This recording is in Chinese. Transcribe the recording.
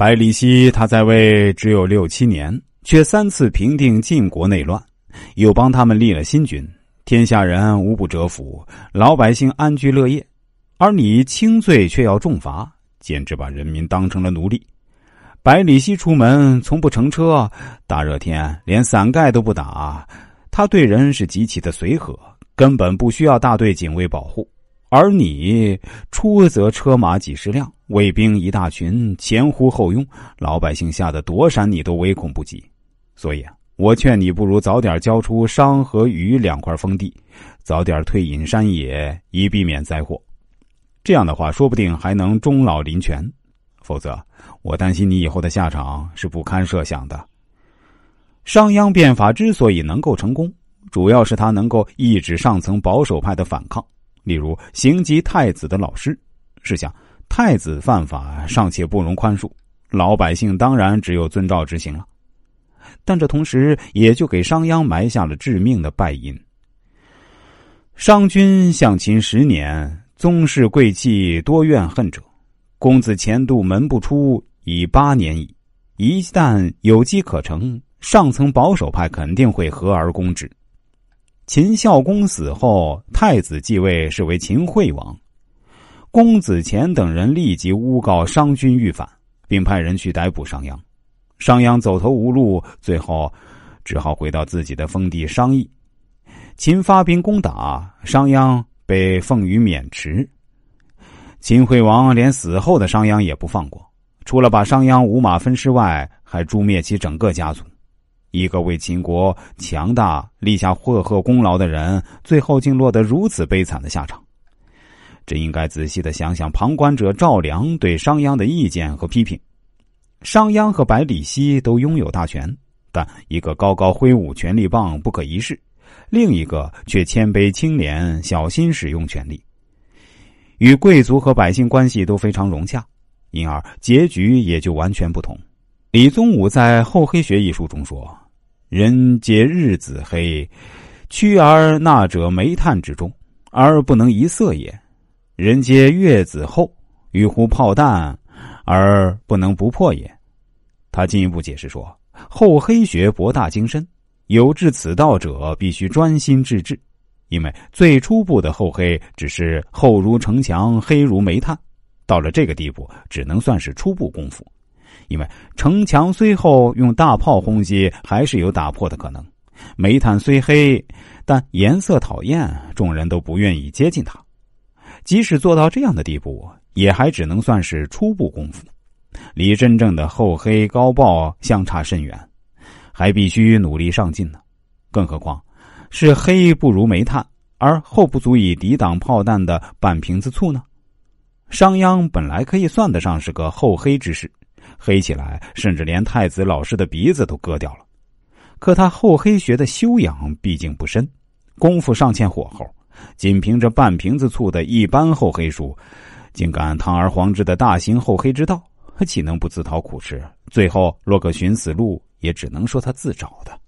百里奚他在位只有六七年，却三次平定晋国内乱，又帮他们立了新君，天下人无不折服，老百姓安居乐业。而你轻罪却要重罚，简直把人民当成了奴隶。百里奚出门从不乘车，大热天连伞盖都不打，他对人是极其的随和，根本不需要大队警卫保护。而你出则车马几十辆，卫兵一大群，前呼后拥，老百姓吓得躲闪你都唯恐不及。所以啊，我劝你不如早点交出商和虞两块封地，早点退隐山野，以避免灾祸。这样的话，说不定还能终老林泉。否则，我担心你以后的下场是不堪设想的。商鞅变法之所以能够成功，主要是他能够抑制上层保守派的反抗。例如，刑及太子的老师，试想，太子犯法尚且不容宽恕，老百姓当然只有遵照执行了。但这同时也就给商鞅埋下了致命的败因。商君向秦十年，宗室贵戚多怨恨者，公子前度门不出已八年矣。一旦有机可乘，上层保守派肯定会合而攻之。秦孝公死后，太子继位是为秦惠王。公子虔等人立即诬告商君欲反，并派人去逮捕商鞅。商鞅走投无路，最后只好回到自己的封地商邑。秦发兵攻打商鞅，被奉于渑池。秦惠王连死后的商鞅也不放过，除了把商鞅五马分尸外，还诛灭其整个家族。一个为秦国强大立下赫赫功劳的人，最后竟落得如此悲惨的下场。这应该仔细的想想旁观者赵良对商鞅的意见和批评。商鞅和百里奚都拥有大权，但一个高高挥舞权力棒不可一世，另一个却谦卑清廉，小心使用权力，与贵族和百姓关系都非常融洽，因而结局也就完全不同。李宗武在《厚黑学》一书中说：“人皆日子黑，趋而纳者煤炭之中，而不能一色也；人皆月子厚，欲乎炮弹，而不能不破也。”他进一步解释说：“厚黑学博大精深，有志此道者，必须专心致志。因为最初步的厚黑只是厚如城墙，黑如煤炭，到了这个地步，只能算是初步功夫。”因为城墙虽厚，用大炮轰击还是有打破的可能；煤炭虽黑，但颜色讨厌，众人都不愿意接近它。即使做到这样的地步，也还只能算是初步功夫，离真正的厚黑高爆相差甚远，还必须努力上进呢。更何况，是黑不如煤炭，而厚不足以抵挡炮弹的半瓶子醋呢？商鞅本来可以算得上是个厚黑之士。黑起来，甚至连太子老师的鼻子都割掉了。可他厚黑学的修养毕竟不深，功夫尚欠火候，仅凭着半瓶子醋的一般厚黑术，竟敢堂而皇之的大行厚黑之道，岂能不自讨苦吃？最后落个寻死路，也只能说他自找的。